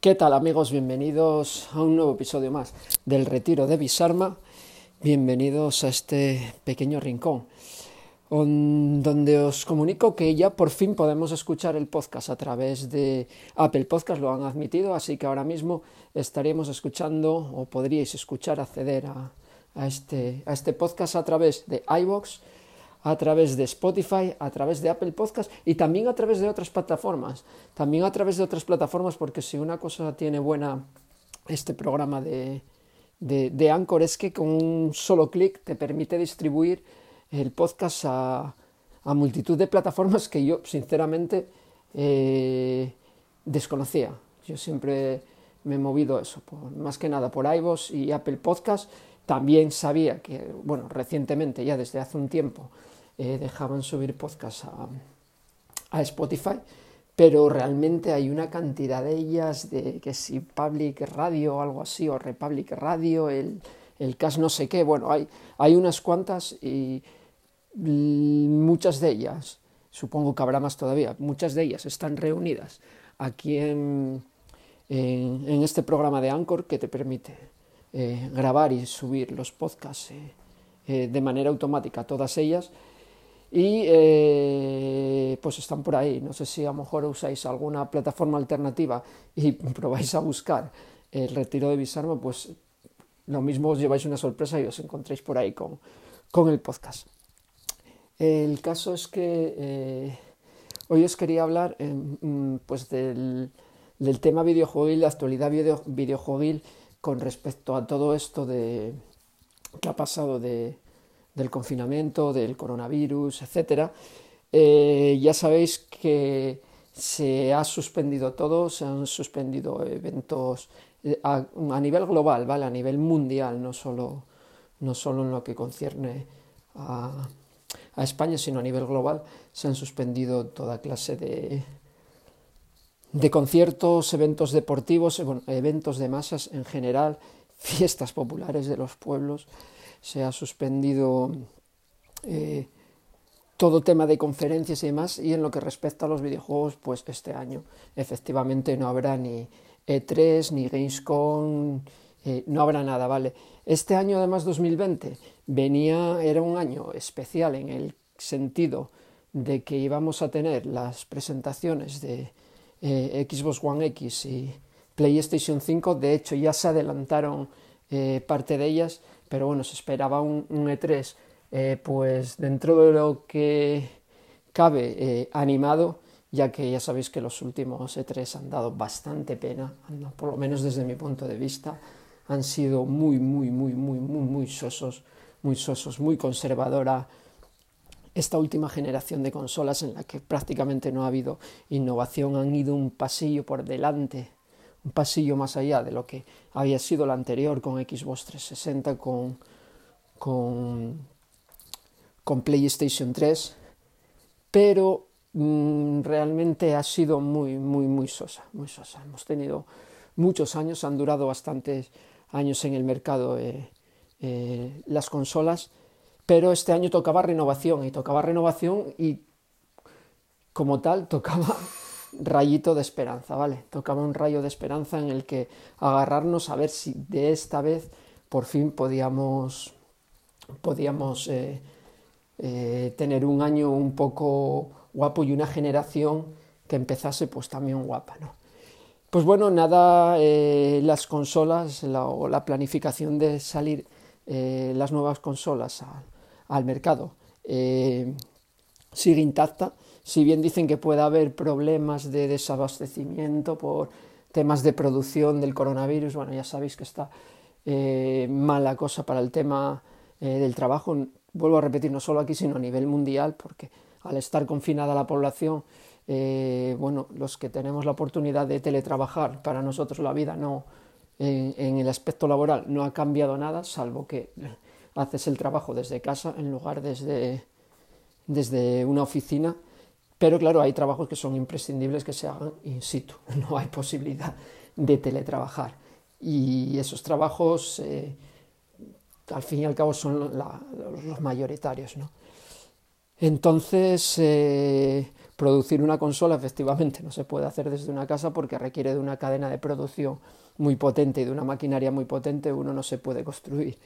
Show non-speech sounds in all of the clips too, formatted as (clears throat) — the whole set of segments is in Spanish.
¿Qué tal amigos? Bienvenidos a un nuevo episodio más del Retiro de Bisarma. Bienvenidos a este pequeño rincón donde os comunico que ya por fin podemos escuchar el podcast a través de Apple Podcast, lo han admitido, así que ahora mismo estaremos escuchando o podríais escuchar, acceder a, a, este, a este podcast a través de iVoox, a través de Spotify, a través de Apple Podcast y también a través de otras plataformas. También a través de otras plataformas porque si una cosa tiene buena este programa de, de, Anchor es que con un solo clic te permite distribuir el podcast a, a multitud de plataformas que yo sinceramente eh, desconocía. Yo siempre me he movido eso, más que nada por iVoox y Apple Podcast. También sabía que, bueno, recientemente, ya desde hace un tiempo, eh, dejaban subir podcasts a, a, Spotify, pero realmente hay una cantidad de ellas, de que si Public Radio o algo así, o Republic Radio, el, el CAS no sé qué, bueno, hay, hay unas cuantas y muchas de ellas, supongo que habrá más todavía, muchas de ellas están reunidas aquí en, en, en este programa de Anchor que te permite eh, grabar y subir los podcasts eh, eh, de manera automática, todas ellas. Y pues están por ahí. No sé si a lo mejor usáis alguna plataforma alternativa y (laughs) probáis a buscar el retiro de Bisarma, pues lo mismo os lleváis una sorpresa y os encontréis por ahí con, con el podcast. El caso es que hoy os quería hablar eh, pues del, del, tema videojuegil, la actualidad video, videojuegil con respecto a todo esto de, que ha pasado de, del confinamiento, del coronavirus, etc. Eh, ya sabéis que se ha suspendido todo, se han suspendido eventos eh, a, a, nivel global, ¿vale? a nivel mundial, no solo, no solo en lo que concierne a a España, sino a nivel global, se han suspendido toda clase de, de conciertos, eventos deportivos, bueno, eventos de masas en general, (laughs) fiestas populares de los pueblos, se ha suspendido eh, todo tema de conferencias y demás, y en lo que respecta a los videojuegos, pues este año efectivamente no habrá ni E3, ni Gamescom, eh, no habrá nada, ¿vale? Este año, además, 2020, venía, era un año especial en el sentido de que íbamos a tener las presentaciones de eh, Xbox One X y PlayStation 5, de hecho ya se adelantaron eh, parte de ellas, pero bueno, se esperaba un, un E3 eh, pues dentro de lo que cabe animado, ya que ya sabéis que los últimos E3 han dado bastante pena, por lo menos desde mi punto de vista, han sido muy, muy, muy, muy, muy, muy sosos, muy sosos, muy conservadora esta última generación de consolas en la que prácticamente no ha habido innovación, han ido un pasillo por delante, un pasillo más allá de lo que había sido la anterior con Xbox 360, con, con, con PlayStation 3, pero mmm, realmente ha sido muy, muy, muy sosa, muy sosa. Hemos tenido muchos años, han durado bastantes años en el mercado eh, eh, las consolas, pero este año tocaba renovación y tocaba renovación y como tal tocaba (laughs) rayito de esperanza, ¿vale? Tocaba un rayo de esperanza en el que agarrarnos a ver si de esta vez por fin podíamos, podíamos eh, eh, tener un año un poco guapo y una generación que empezase pues también guapa, ¿no? Pues bueno, nada, eh, las consolas la, o la planificación de salir las nuevas consolas a, al mercado. Eh, sigue intacta, si bien dicen que puede haber problemas de desabastecimiento por temas de producción del coronavirus, bueno, ya sabéis que está eh, mala cosa para el tema eh, del trabajo, vuelvo a repetir, no solo aquí, sino a nivel mundial, porque al estar confinada la población, bueno, los que tenemos la oportunidad de teletrabajar, para nosotros la vida no, en el aspecto laboral no ha cambiado nada, salvo que haces el trabajo desde casa en lugar desde, desde una oficina. Pero claro, hay trabajos que son imprescindibles que se hagan in situ, (laughs) no hay posibilidad de teletrabajar. Y esos trabajos, eh, al fin y al cabo, son los mayoritarios. ¿no? Entonces, eh, producir una consola efectivamente no se puede hacer desde una casa porque requiere de una cadena de producción muy potente y de una maquinaria muy potente, uno no se puede construir,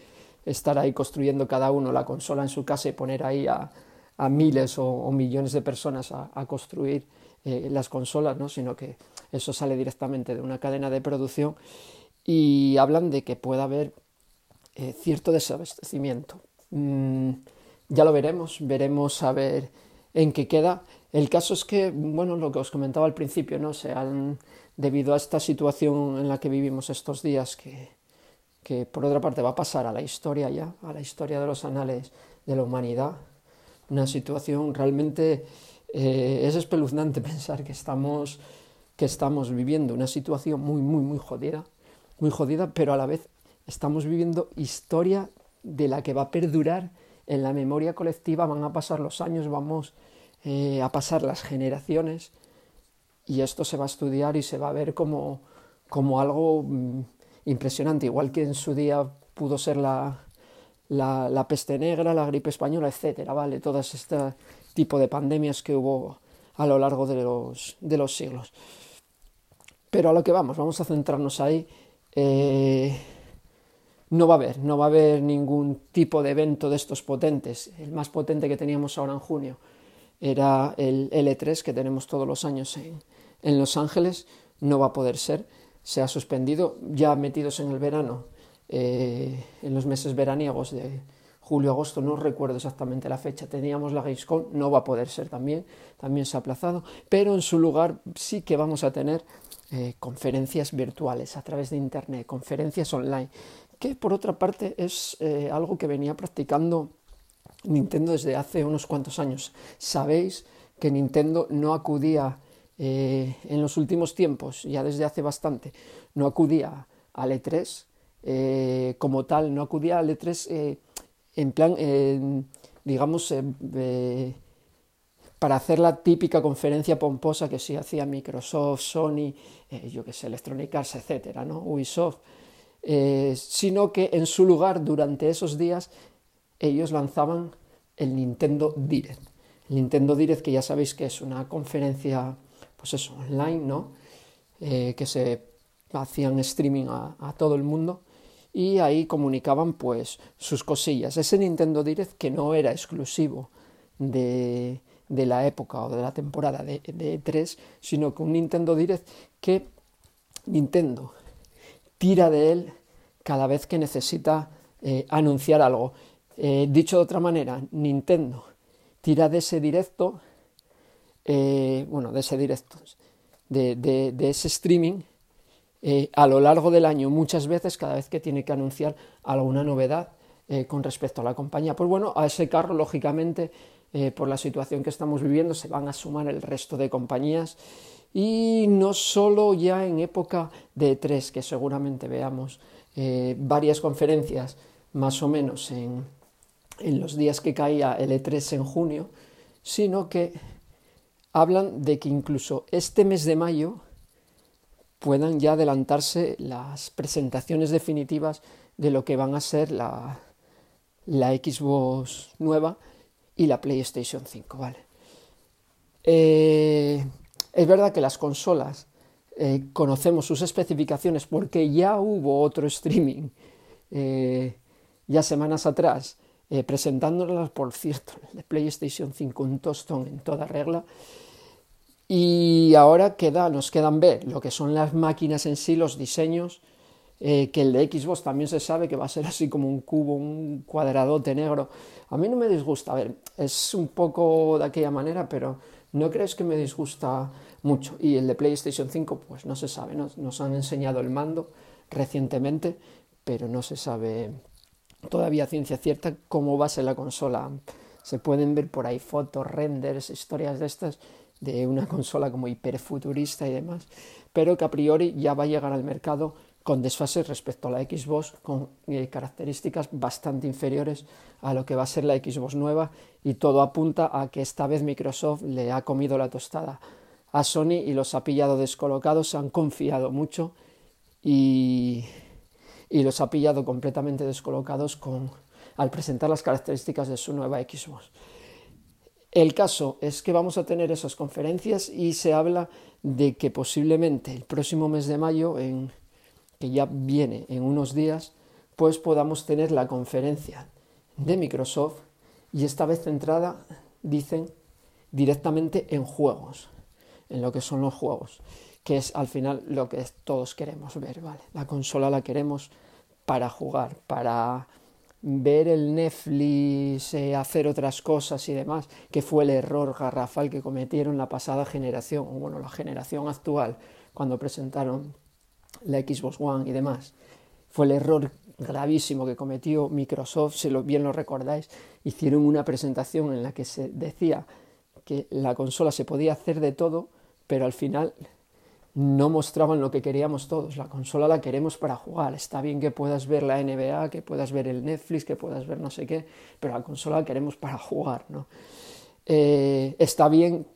estar ahí construyendo cada uno la consola en su casa y poner ahí a, miles o, millones de personas a, construir eh, las consolas, ¿no? sino que eso sale directamente de una cadena de producción y hablan de que pueda haber eh, cierto desabastecimiento. Mm, ya lo veremos, veremos a ver en qué queda. El caso es que, bueno, lo que os comentaba al principio, ¿no? Se han, debido a esta situación en la que vivimos estos días, que, que por otra parte va a pasar a la historia ya, a la historia de los anales de la humanidad, una situación realmente eh, es espeluznante (laughs) pensar que estamos, que estamos viviendo una situación muy, muy, muy jodida, muy jodida, pero a la vez estamos viviendo historia de la que va a perdurar en la memoria colectiva, van a pasar los años, vamos eh, a pasar las generaciones y esto se va a estudiar y se va a ver como, como algo mm, impresionante, igual que en su día pudo ser la, la, peste negra, la gripe española, etcétera, ¿vale? Todas este tipo de pandemias que hubo a lo largo de los, de los siglos. Pero a lo que vamos, vamos a centrarnos ahí. Eh, no va a haber, no va a haber ningún tipo de evento de estos potentes. El más potente que teníamos ahora en junio era el L3 que tenemos todos los años en, en Los Ángeles, no va a poder ser. Se ha suspendido, ya metidos en el verano, eh, en los meses veraniegos de julio-agosto, no recuerdo exactamente la fecha, teníamos la Gamescom, no va a poder ser también, también se ha aplazado, pero en su lugar sí que vamos a tener eh, conferencias virtuales a través de Internet, conferencias online, que por otra parte es eh, algo que venía practicando Nintendo desde hace unos cuantos años. Sabéis que Nintendo no acudía eh, en los últimos tiempos, ya desde hace bastante, no acudía al E3 eh, como tal, no acudía al E3 en plan, digamos, para hacer la típica conferencia pomposa que sí hacía Microsoft, Sony, yo que sé, Electronic Arts, etcétera, ¿no? Ubisoft eh, sino que en su lugar durante esos días ellos lanzaban el Nintendo Direct. El Nintendo Direct que ya sabéis que es una conferencia pues eso, online, ¿no? Eh, que se hacían streaming a, todo el mundo y ahí comunicaban pues sus cosillas. Ese Nintendo Direct que no era exclusivo de, la época o de la temporada de, de 3, sino que un Nintendo Direct que Nintendo tira de él cada vez que necesita eh, anunciar algo. Eh, dicho de otra manera, Nintendo tira de ese directo, eh, bueno, de ese directo, de, ese streaming a lo largo del año, muchas veces, cada vez que tiene que anunciar alguna novedad con respecto a la compañía. Pues bueno, a ese carro, lógicamente, por la situación que estamos viviendo, se van a sumar el resto de compañías y no solo ya en época de E3, que seguramente veamos eh, varias conferencias más o menos en, en los días que caía el E3 en junio, sino que hablan de que incluso este mes de mayo puedan ya adelantarse las presentaciones definitivas de lo que van a ser la, la Xbox nueva y la PlayStation 5, ¿vale? Eh, es verdad que las consolas eh, conocemos sus especificaciones porque ya hubo otro streaming eh, ya semanas atrás presentándolas, por cierto, de PlayStation 5, un tostón en toda regla. Y ahora queda, nos quedan ver lo que son las máquinas en sí, los diseños, que el de Xbox también se sabe que va a ser así como un cubo, un cuadradote negro. A mí no me disgusta, a ver, es un poco de aquella manera, pero no crees que me disgusta mucho. Y el de PlayStation 5, pues no se sabe, nos han enseñado el mando recientemente, pero no se sabe todavía ciencia cierta cómo va a ser la consola. Se pueden ver por ahí fotos, renders, historias de estas de una (laughs) consola como hiperfuturista y demás, pero que a priori ya va a llegar al mercado con desfases respecto a la Xbox, con eh, características bastante inferiores a lo que va a ser la Xbox nueva y todo apunta a que esta vez Microsoft le ha comido la tostada a Sony y los ha pillado descolocados, se han confiado mucho y, los ha pillado completamente descolocados con, al presentar las características de su nueva Xbox. El caso es que vamos a tener esas conferencias y se habla de que posiblemente el próximo mes de mayo, que ya viene en unos días, pues podamos tener la conferencia de Microsoft y esta vez centrada, dicen, directamente en juegos, en lo que son los juegos, que es al final lo que todos queremos ver, ¿vale? La consola la queremos para jugar, para ver el Netflix, eh, hacer otras cosas y demás, que fue el error garrafal que cometieron la pasada generación, o bueno, la generación actual, cuando presentaron la Xbox One y demás. Fue el error gravísimo que cometió Microsoft, si lo, bien lo recordáis, hicieron una presentación en la que se decía que la consola se podía hacer de todo, pero al final no mostraban lo que queríamos todos. La consola la queremos para jugar. Está bien que puedas ver la NBA, que puedas ver el Netflix, que puedas ver no sé qué, pero la consola la queremos para jugar. ¿no? Eh, está bien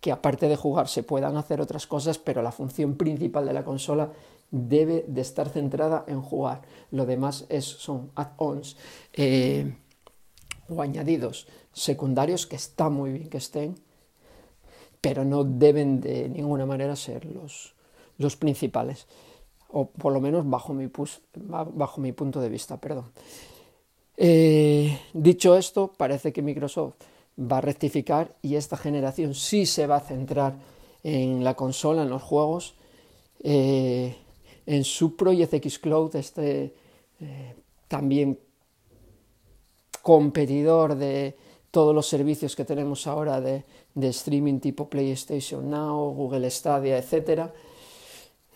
que aparte de jugar se puedan hacer otras cosas, pero la función principal de la consola debe de estar centrada en jugar. Lo demás es, son add-ons eh, o añadidos secundarios que está muy bien que estén, pero no deben de ninguna manera ser los, los principales, o por lo menos bajo mi, punto de vista. Perdón. Eh, dicho esto, parece que Microsoft va a rectificar y esta generación sí se va a centrar en la consola, en los juegos. Eh, en su Project X Cloud, este eh, también competidor de, todos los servicios que tenemos ahora de, streaming tipo PlayStation Now, Google Stadia, etcétera,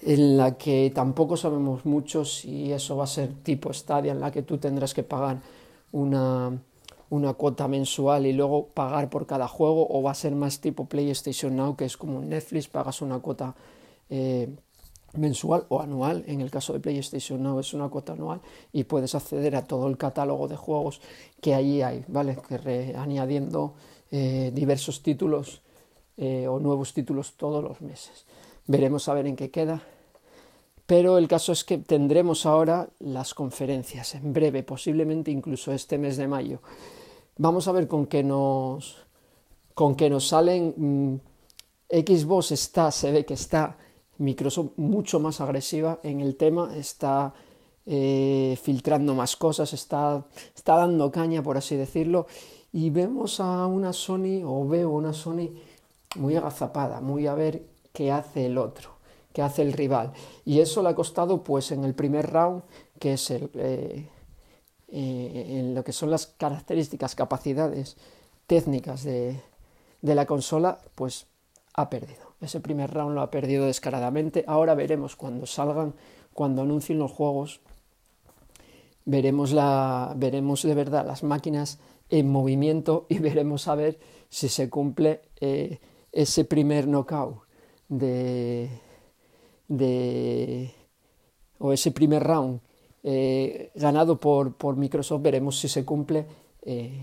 en la que tampoco sabemos mucho si eso va a ser tipo Stadia, en la que tú tendrás que pagar una, una cuota mensual y luego pagar por cada juego, o va a ser más tipo PlayStation Now, que es como Netflix, pagas una cuota eh, mensual o anual, en el caso de PlayStation Now es una cuota anual y puedes acceder a todo el catálogo de juegos que allí hay, ¿vale? Que añadiendo eh, diversos títulos eh, o nuevos títulos todos los meses. Veremos a ver en qué queda. Pero el caso es que tendremos ahora las conferencias en breve, posiblemente incluso este mes de mayo. Vamos a ver con qué nos, con qué nos salen. Mm, Xbox está, se ve que está Microsoft mucho más agresiva en el tema, está eh, filtrando más cosas, está, está dando caña, por así decirlo, y vemos a una Sony, o veo una Sony muy agazapada, muy a ver qué hace el otro, qué hace el rival. Y eso le ha costado, pues, en el primer round, que es el, eh, eh, en lo que son las características, capacidades técnicas de, de la consola, pues ha perdido. Ese primer round lo ha perdido descaradamente. Ahora veremos cuando salgan, cuando anuncien los juegos, veremos, la, veremos de verdad las máquinas en movimiento y (laughs) veremos a ver si se cumple eh, ese primer knockout de, de, o ese primer round eh, ganado por, por, Microsoft. Veremos si se cumple eh,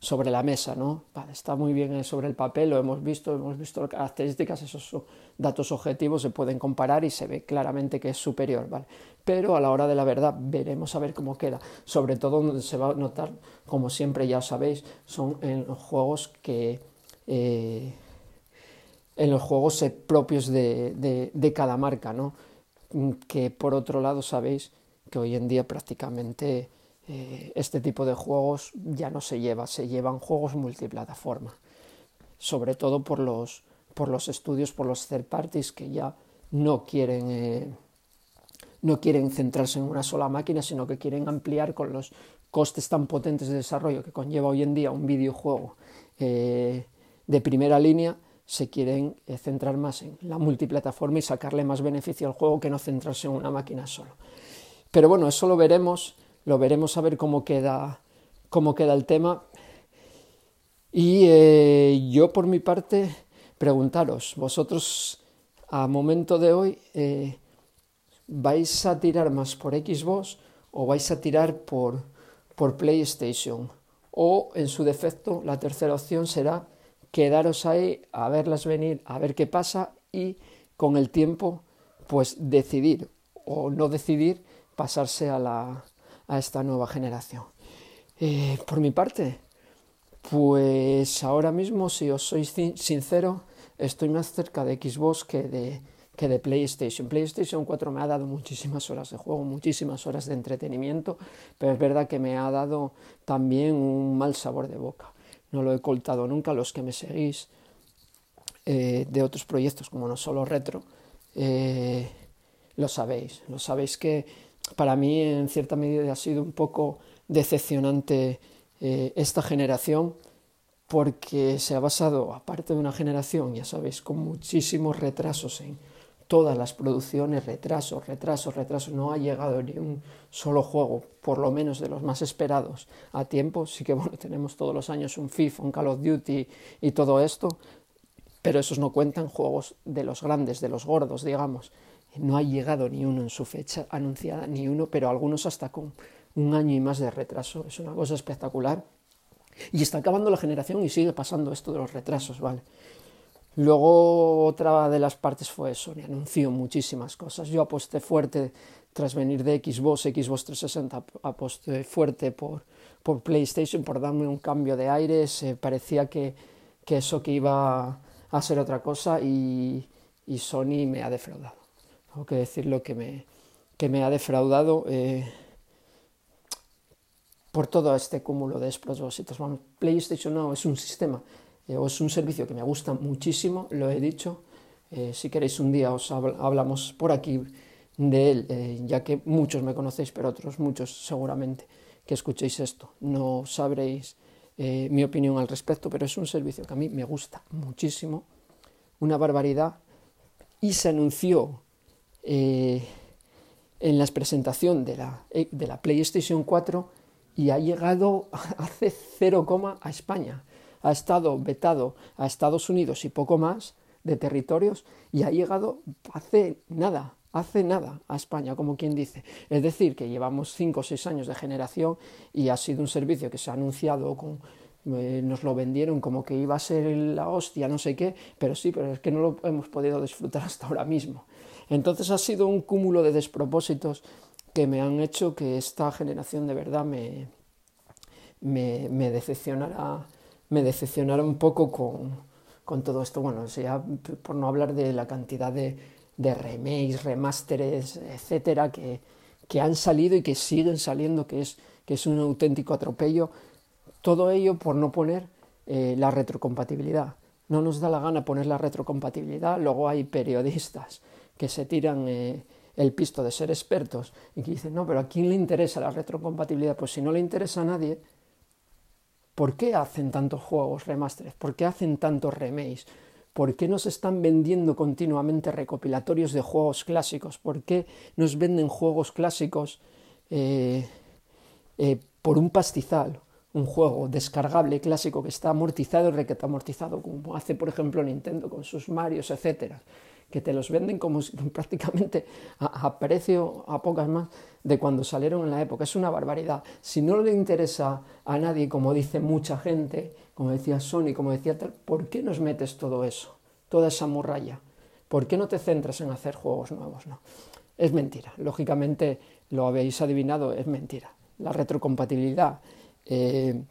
sobre la mesa, ¿no? está muy bien sobre el papel, lo hemos visto, hemos visto las características, esos datos objetivos se pueden comparar y se ve claramente que es superior, ¿vale? Pero a la hora de la verdad veremos a ver cómo queda. Sobre todo donde se va a notar, como siempre ya sabéis, son en los juegos que eh, en los juegos propios de, de cada marca, ¿no? Que por otro lado sabéis que hoy en día prácticamente eh, este tipo de juegos ya no se lleva, se llevan juegos multiplataforma, sobre todo por los, por los estudios, por los third parties que ya no quieren, eh, no quieren centrarse en una sola máquina, sino que quieren ampliar con los costes tan potentes de desarrollo que conlleva hoy en día un videojuego eh, de primera línea, se quieren centrar más en la multiplataforma y sacarle más beneficio al juego que no centrarse en una máquina solo. Pero bueno, eso lo veremos lo veremos a ver cómo queda, cómo queda el tema. Y eh, yo por mi parte, preguntaros, vosotros a momento de hoy, eh, ¿vais a tirar más por Xbox o vais a tirar por, por PlayStation? O en su defecto, la tercera opción será quedaros ahí a verlas venir, a ver qué pasa y con el tiempo pues decidir o no decidir pasarse a la, a esta nueva generación. Eh, por mi parte, Pues ahora mismo, si os soy sincero, estoy más cerca de Xbox que de, que de PlayStation. PlayStation 4 me ha dado muchísimas horas de juego, muchísimas horas de entretenimiento, pero es verdad que me ha dado también un mal sabor de boca. No lo he coltado nunca. Los que me seguís eh, de otros proyectos, como no solo retro, eh, lo sabéis. Lo sabéis que para mí en cierta medida ha sido un poco decepcionante eh, esta generación porque se ha basado, aparte de una generación, ya sabéis, con muchísimos retrasos en todas las producciones, retrasos, retrasos, retrasos, no ha llegado ni un solo juego, por lo menos de los más esperados, a tiempo. Sí que bueno, tenemos todos los años un FIFA, un Call of Duty y todo esto, pero esos no cuentan juegos de los grandes, de los gordos, digamos. No ha llegado ni uno en su fecha anunciada, ni uno, pero algunos hasta con un año y más de retraso. Es una cosa espectacular y está acabando la generación y sigue pasando esto de los retrasos, ¿vale? Luego otra de las partes fue Sony anunció muchísimas cosas. Yo aposté fuerte tras venir de Xbox, Xbox 360, aposté fuerte por, por PlayStation, por darme un cambio de aires. parecía que, que, eso que iba a ser otra cosa y, y, Sony me ha defraudado. Tengo que decirlo que me, que me ha defraudado. Eh, por todo este cúmulo de despropósitos. PlayStation Now es un sistema eh, es un servicio que me gusta muchísimo, lo he dicho. Eh, si queréis un día os hablamos por aquí de él, eh, ya que muchos me conocéis, pero otros muchos seguramente que escuchéis esto no sabréis mi opinión al respecto, pero es un servicio que a mí me gusta muchísimo, una barbaridad, y se anunció en la presentación de la, de la PlayStation 4 y ha llegado (laughs) hace cero coma a España. Ha estado vetado a Estados Unidos y poco más de territorios y ha llegado hace nada, hace nada a España, como quien dice. Es decir, que llevamos cinco o seis años de generación y ha sido un servicio que se ha anunciado con, eh, nos lo vendieron como que iba a ser la hostia, no sé qué, pero sí, pero es que no lo hemos podido disfrutar (laughs) hasta ahora mismo. Entonces ha sido un cúmulo de despropósitos que me han hecho que esta generación de verdad me, me, me decepcionara, me decepcionara un poco con, con todo esto. Bueno, sea, por no hablar de la cantidad de, de remakes, remasteres, etcétera, que, que, han salido y que siguen saliendo, que es, que es un auténtico atropello. Todo ello por no poner eh, la retrocompatibilidad. No nos da la gana poner la retrocompatibilidad, luego hay periodistas que se tiran eh, el pisto de ser expertos y que dicen, no, pero ¿a quién le interesa la retrocompatibilidad? Pues si no le interesa a nadie, ¿por qué hacen tantos juegos remasteres? ¿Por qué hacen tantos remakes? ¿Por qué nos están vendiendo continuamente recopilatorios de juegos clásicos? ¿Por qué nos venden juegos clásicos eh, eh, por un pastizal? Un juego descargable clásico que está amortizado y requete amortizado, como hace por ejemplo Nintendo con sus Marios, etcétera que te los venden como (laughs) prácticamente a, precio, a pocas más, de cuando salieron en la época. Es una barbaridad. Si no le interesa a nadie, como dice mucha gente, como decía Sony, como decía tal, ¿por qué nos metes todo eso? Toda esa muralla. ¿Por qué no te centras en hacer juegos nuevos? No. Es mentira. Lógicamente, lo habéis adivinado, es mentira. La retrocompatibilidad eh,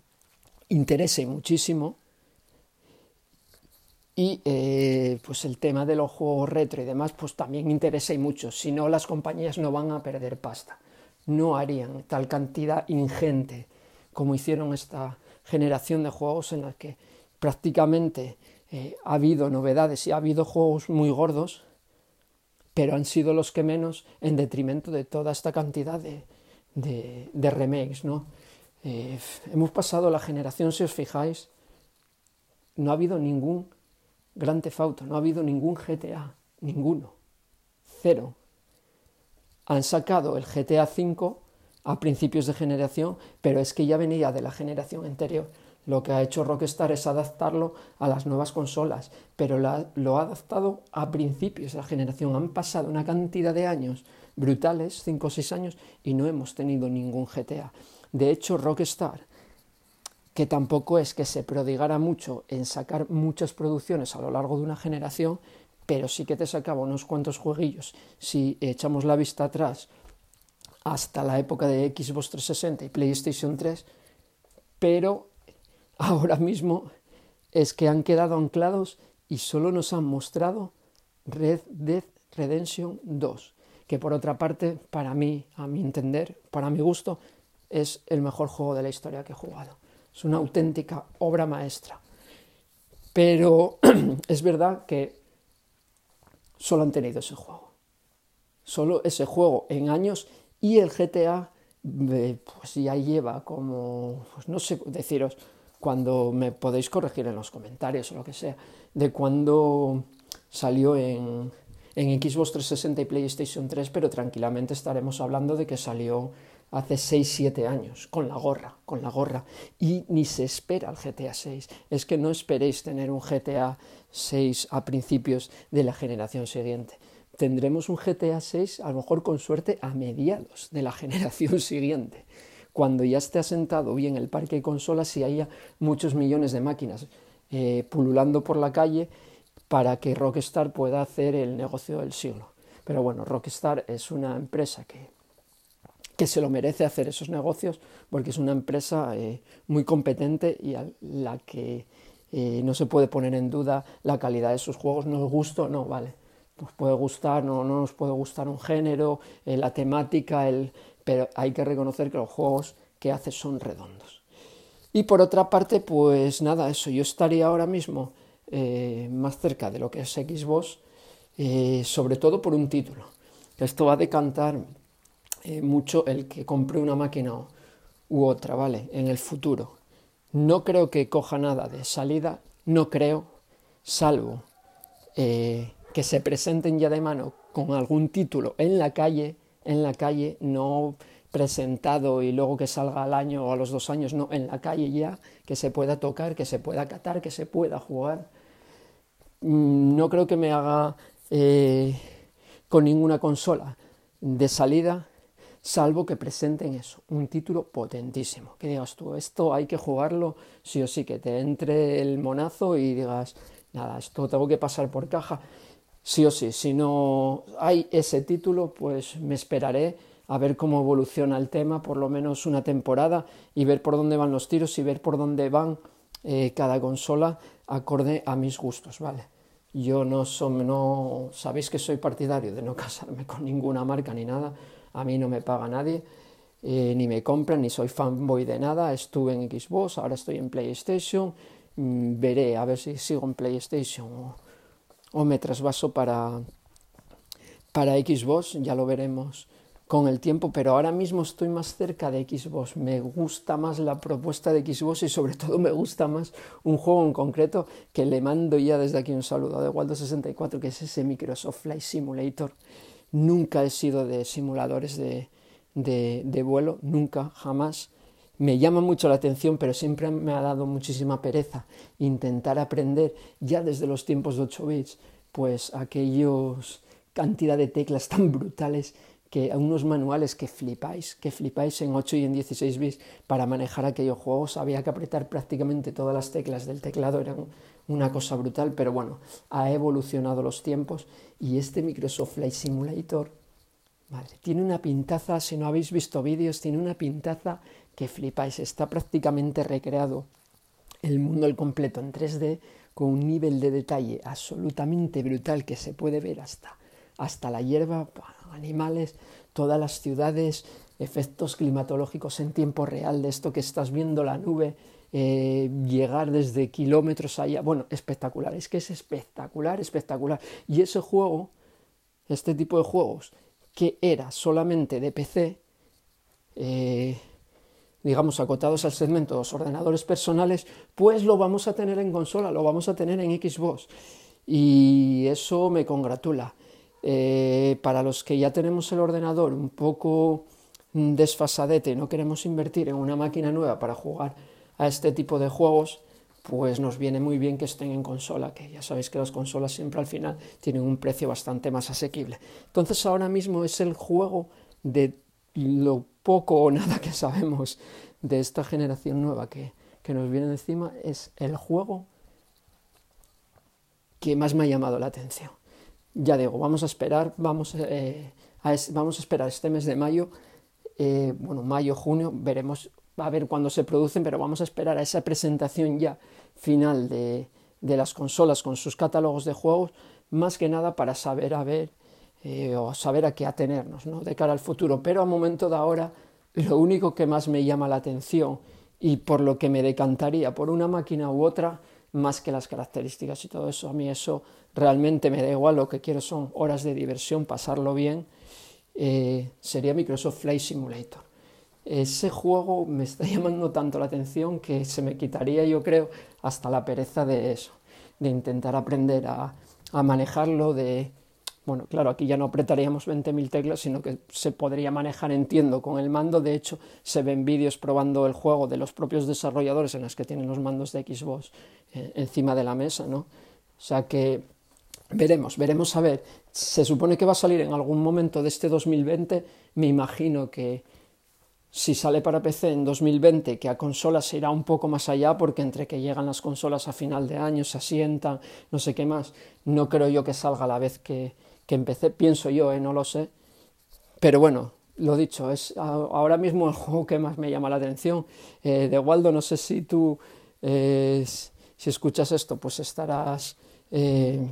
interesa muchísimo y eh, pues el tema de los juegos retro y demás, pues también interesa y mucho. Si no, las compañías no van a perder pasta. No harían tal cantidad ingente como hicieron esta generación de juegos en la que prácticamente eh, ha habido novedades y ha habido juegos muy gordos, pero han sido los que menos en detrimento de toda esta cantidad de, de, remakes. ¿no? Eh, hemos pasado la generación, si os fijáis, no ha habido ningún Gran Theft no ha habido ningún GTA, ninguno, cero. Han sacado el GTA V a principios de generación, pero es que ya venía de la generación anterior. Lo que ha hecho Rockstar es adaptarlo a las nuevas consolas, pero lo ha adaptado a principios de la generación. Han pasado una cantidad de años brutales, 5 o 6 años, y no hemos tenido ningún GTA. De hecho, Rockstar que tampoco es que se prodigara mucho en sacar muchas producciones a lo largo de una generación, pero sí que te sacaba unos cuantos jueguillos. Si echamos la vista atrás hasta la época de Xbox 360 y PlayStation 3, pero ahora mismo es que han quedado anclados y solo nos han mostrado Red Dead Redemption 2, que por otra parte, para mí, a mi entender, para mi gusto, es el mejor juego de la historia que he jugado. Es una auténtica obra maestra. Pero (clears throat) es verdad que solo han tenido ese juego. Solo ese juego en años y el GTA eh, pues ya lleva como, pues no sé deciros, cuando me podéis corregir en los comentarios o lo que sea, de cuando salió en, en Xbox 360 y PlayStation 3, pero tranquilamente estaremos hablando de que salió hace 6-7 años, con la gorra, con la gorra, y ni se espera el GTA 6. Es que no esperéis tener un GTA 6 a principios de la generación siguiente. Tendremos un GTA 6 a lo mejor con suerte a mediados de la (laughs) generación siguiente, cuando ya esté asentado bien el parque de consolas y haya muchos millones de máquinas eh, pululando por la calle para que Rockstar pueda hacer el negocio del siglo. Pero bueno, Rockstar es una empresa que, que se lo merece hacer esos negocios porque es una empresa eh, muy competente y a la que eh, no se puede poner en duda la calidad de sus juegos. ¿Nos gusta? No, vale. Nos puede gustar, no, no nos puede gustar un género, eh, la temática, el... pero hay que reconocer que los juegos que hace son redondos. Y por otra parte, pues nada, eso, yo estaría ahora mismo más cerca de lo que es Xbox, sobre todo por un título. Esto va a decantar eh, mucho el que compre una máquina u otra, ¿vale? En el futuro. No creo que coja nada de salida, no creo, salvo que se presenten ya de mano con algún título en la calle, en la calle, no presentado y luego que salga al año o a los dos años, no, en la calle ya, que se pueda tocar, que se pueda catar, que se pueda jugar. Mm, no creo que me haga eh, con ninguna consola de salida, salvo que presenten eso, un título potentísimo. Que digas tú, esto hay que jugarlo sí o sí, que te entre el monazo y digas, nada, esto tengo que pasar por caja, sí o sí. Si no hay ese título, pues me esperaré a ver cómo evoluciona el tema, por lo menos una temporada, y ver por dónde van los tiros y ver por dónde van eh, cada consola acorde a mis gustos, ¿vale? Yo no, no sabéis que soy partidario de no (laughs) casarme con ninguna marca ni nada, a mí no me paga nadie, eh, ni me compran, ni soy fanboy de nada, estuve en Xbox, ahora estoy en PlayStation, mm, veré a ver si sigo en PlayStation o, o me trasvaso para, para Xbox, ya lo veremos con el tiempo, pero ahora mismo estoy más cerca de Xbox. Me gusta más la propuesta de Xbox y sobre todo me gusta más un juego en concreto que le mando ya desde aquí un saludo de Waldo 64, que es ese Microsoft Flight Simulator. Nunca he sido de simuladores de, de, vuelo, nunca, jamás. Me llama mucho la atención, pero siempre me ha dado muchísima pereza intentar aprender ya desde los tiempos de 8 bits, pues aquellos cantidad de teclas tan brutales que unos manuales que flipáis, que flipáis en 8 y en 16 bits para manejar aquellos juegos. Había que apretar prácticamente todas las teclas del teclado, era una cosa brutal, pero bueno, ha evolucionado los tiempos y este Microsoft Flight Simulator, madre, tiene una pintaza, si no habéis visto vídeos, tiene una pintaza que flipáis, está prácticamente recreado el mundo al completo en 3D con un nivel de detalle absolutamente brutal que se puede ver hasta, hasta la hierba animales, todas las ciudades, efectos climatológicos en tiempo real de esto que estás viendo la nube eh, llegar desde kilómetros allá. Bueno, espectacular, es que es espectacular, espectacular. Y ese juego, este tipo de juegos, que era solamente de PC, eh, digamos, acotados al segmento de los ordenadores personales, pues lo vamos a tener en consola, lo vamos a tener en Xbox. Y eso me congratula. Eh, para los que ya tenemos el ordenador un poco desfasadete y no queremos invertir en una máquina nueva para jugar a este tipo de juegos, pues nos viene muy bien que estén en consola, que ya sabéis que las consolas siempre al final tienen un precio bastante más asequible. Entonces ahora mismo es el juego de lo poco o nada que sabemos de esta generación nueva que, que nos viene encima, es el juego que más me ha llamado la atención ya digo, vamos a esperar, vamos, eh, a, vamos a esperar este mes de mayo, eh, bueno, mayo, junio, veremos a ver cuándo se producen, pero vamos a esperar a esa presentación ya final de, de las consolas con sus catálogos de juegos, más que nada para saber a ver eh, o saber a qué atenernos ¿no? de cara al futuro. Pero a momento de ahora, lo único que más me llama la atención y por lo que me decantaría por una máquina u otra, más que las características y todo eso, a mí eso realmente me da igual, lo que quiero son horas de diversión, pasarlo bien, eh, sería Microsoft Flight Simulator. Ese juego me está (laughs) llamando tanto la atención que se me quitaría, yo creo, hasta la pereza de eso, de intentar aprender a, a manejarlo, de bueno, claro, aquí ya no apretaríamos 20.000 teclas, sino que se podría manejar, entiendo, con el mando. De hecho, se ven vídeos probando el juego de los propios desarrolladores en los que tienen los mandos de Xbox eh, encima de la mesa, ¿no? O sea que veremos, veremos a ver. Se supone que va a salir en algún momento de este 2020. Me imagino que si sale para PC en 2020, que a consolas se irá un poco más allá, porque entre que llegan las consolas a final de año, se asientan, no sé qué más, no creo yo que salga a la vez que que empecé, pienso yo, ¿eh? no lo sé. Pero bueno, lo dicho, es ahora mismo el (laughs) juego que más me llama la atención. Eh, de Waldo, no sé si tú, eh, si escuchas esto, pues estarás, eh,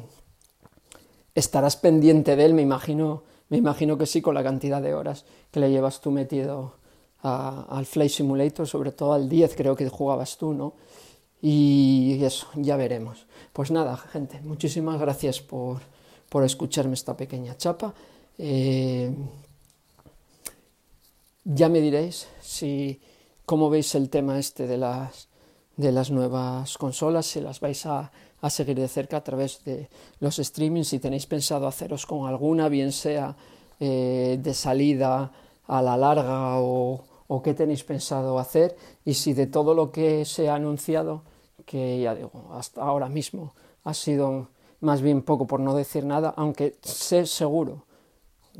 estarás pendiente de él, me imagino, me imagino que sí, con la cantidad de horas que le llevas tú metido al Flight Simulator, sobre todo al 10 creo que jugabas tú, ¿no? Y eso, ya veremos. Pues nada, gente, muchísimas gracias por por escucharme esta pequeña chapa. Eh, ya me diréis si cómo veis el tema este de las, de las nuevas consolas, si las vais a, seguir de cerca a través de los streamings, si tenéis pensado haceros con alguna, bien sea eh, de salida a la larga o, o qué tenéis pensado hacer. Y si de todo lo que se ha anunciado, que ya digo, hasta ahora mismo ha sido más bien poco por no decir nada, aunque sé seguro,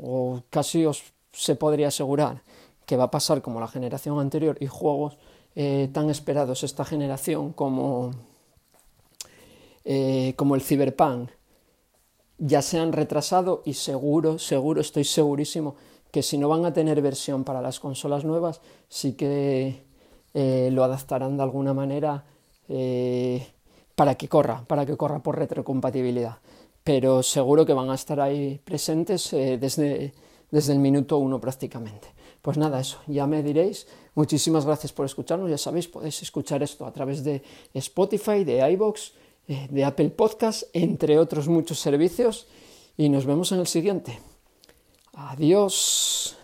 o casi os se podría asegurar, que va a pasar como la generación anterior y juegos eh, tan esperados esta generación como, eh, como el Cyberpunk. Ya se han retrasado y seguro, seguro, estoy segurísimo que si no van a tener versión para las consolas nuevas, sí que eh, lo adaptarán de alguna manera para que corra, para que corra por retrocompatibilidad. Pero seguro que van a estar ahí presentes eh, desde, desde el minuto uno prácticamente. Pues nada, eso, ya me diréis. Muchísimas gracias por escucharnos. Ya sabéis, podéis escuchar esto a través de Spotify, de iBox, eh, de Apple Podcast, entre otros muchos servicios. Y nos vemos en el siguiente. Adiós.